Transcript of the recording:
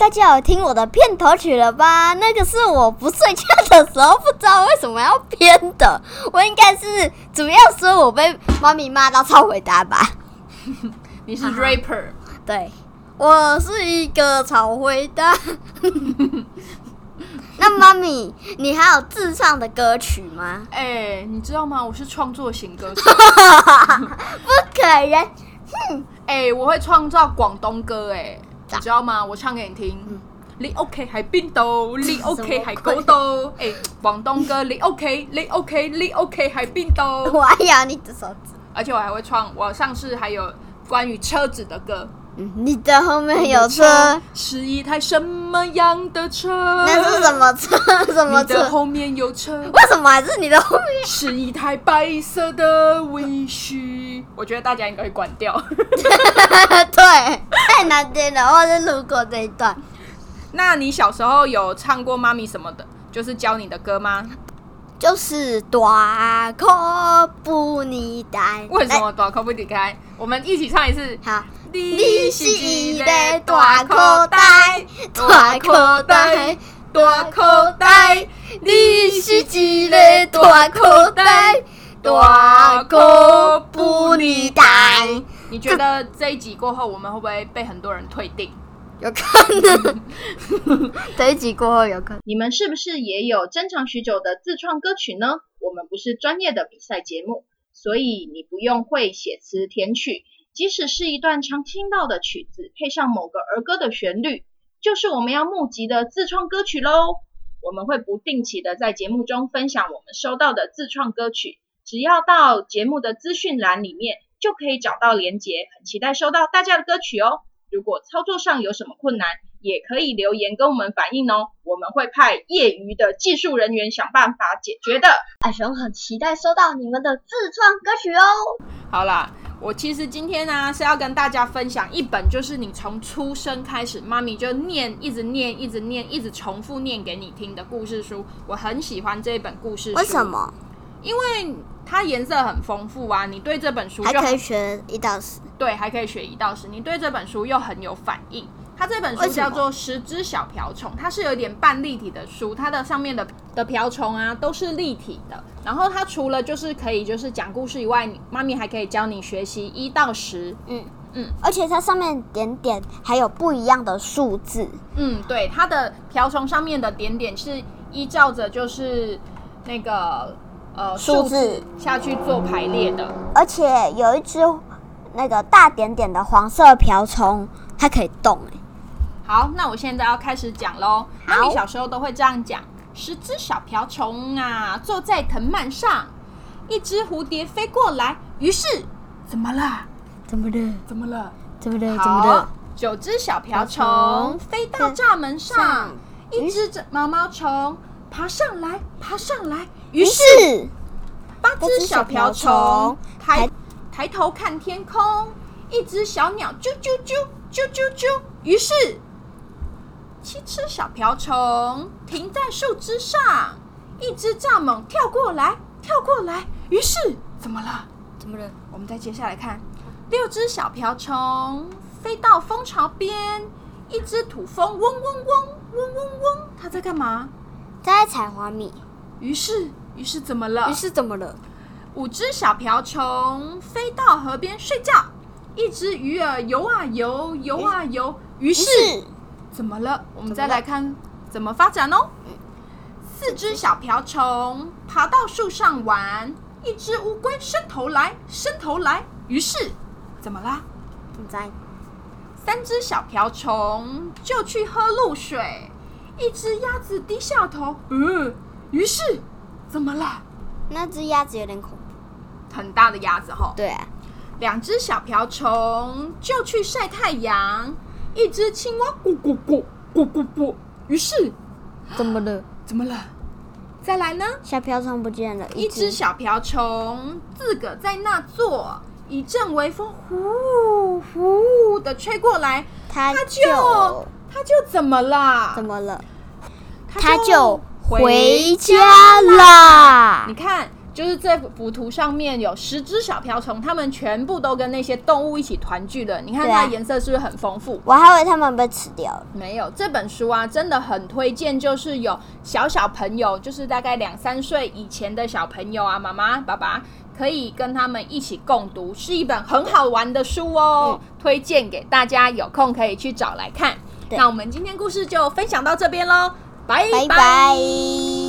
大家有听我的片头曲了吧？那个是我不睡觉的时候，不知道为什么要编的。我应该是主要说我被妈咪骂到超回答吧。你是 rapper，对，我是一个超回答。那妈咪，你还有自唱的歌曲吗？哎，你知道吗？我是创作型歌手。不可能。哼，哎，我会创造广东歌，哎。你知道吗？我唱给你听。你 OK 还冰豆？你 OK 喺嗰度？诶，广东歌。你 OK？你 OK？你 OK 还冰豆？我要你的手指。而且我还会唱，我上次还有关于车子的歌。你的后面有车，是一台什么样的车？那是什么车？什么车？后面有车？为什么还是你的后面？是一台白色的威须。我觉得大家应该会关掉。对，太难听了。我是路过这一段。那你小时候有唱过妈咪什么的？就是教你的歌吗？就是短裤不你带。为什么短裤不你开？我们一起唱一次。好。你是一个大口袋，大口袋，大口袋。你是一个大口袋，大口不你带。你觉得这一集过后，我们会不会被很多人退订？有可能。这一集过后有可能。你们是不是也有珍藏许久的自创歌曲呢？我们不是专业的比赛节目，所以你不用会写词填曲。即使是一段常听到的曲子，配上某个儿歌的旋律，就是我们要募集的自创歌曲喽。我们会不定期的在节目中分享我们收到的自创歌曲，只要到节目的资讯栏里面就可以找到连结。很期待收到大家的歌曲哦。如果操作上有什么困难，也可以留言跟我们反映哦。我们会派业余的技术人员想办法解决的。阿雄很期待收到你们的自创歌曲哦。好啦。我其实今天呢是要跟大家分享一本，就是你从出生开始，妈咪就念，一直念，一直念，一直重复念给你听的故事书。我很喜欢这一本故事书。为什么？因为它颜色很丰富啊，你对这本书还可以学一到十。对，还可以学一到十。你对这本书又很有反应。它这本书叫做《十只小瓢虫》，它是有点半立体的书，它的上面的的瓢虫啊都是立体的。然后它除了就是可以就是讲故事以外，妈咪还可以教你学习一到十。嗯嗯，而且它上面点点还有不一样的数字。嗯，对，它的瓢虫上面的点点是依照着就是那个呃数字下去做排列的。而且有一只那个大点点的黄色瓢虫，它可以动哎。好，那我现在要开始讲喽。妈咪小时候都会这样讲：十只小瓢虫啊，坐在藤蔓上，一只蝴蝶飞过来。于是，怎么了？怎么了？怎么了？怎么了？怎么了？九只小瓢虫飞到栅门上，一只毛毛虫爬上来，爬上来。于是，八只小瓢虫抬抬头看天空，一只小鸟啾啾啾啾啾啾。于是。七只小瓢虫停在树枝上，一只蚱蜢跳过来，跳过来。于是，怎么了？怎么了？我们再接下来看，六只小瓢虫飞到蜂巢边，一只土蜂嗡嗡嗡嗡嗡嗡，它在干嘛？在采花蜜。于是，于是怎么了？于是怎么了？五只小瓢虫飞到河边睡觉，一只鱼儿游啊游，游啊游。于是。怎么了？我们再来看怎么发展哦？四只小瓢虫爬到树上玩，一只乌龟伸头来，伸头来，于是怎么啦？你在三只小瓢虫就去喝露水，一只鸭子低下头，嗯，于是怎么了？那只鸭子有点恐怖。很大的鸭子哈，对啊，两只小瓢虫就去晒太阳，一只青蛙咕咕咕咕咕咕，于是怎么了？怎么了？再来呢？小瓢虫不见了，一只小瓢虫自个在那坐，一阵微风呼呼的吹过来，它它就就它就怎么啦？怎么了？它它就回回家啦你。看，就是这幅图上面有十只小瓢虫，它们全部都跟那些动物一起团聚了。你看它的颜色是不是很丰富？我还以为它们被吃掉了。没有这本书啊，真的很推荐，就是有小小朋友，就是大概两三岁以前的小朋友啊，妈妈、爸爸可以跟他们一起共读，是一本很好玩的书哦，推荐给大家，有空可以去找来看。那我们今天故事就分享到这边喽，拜拜拜拜。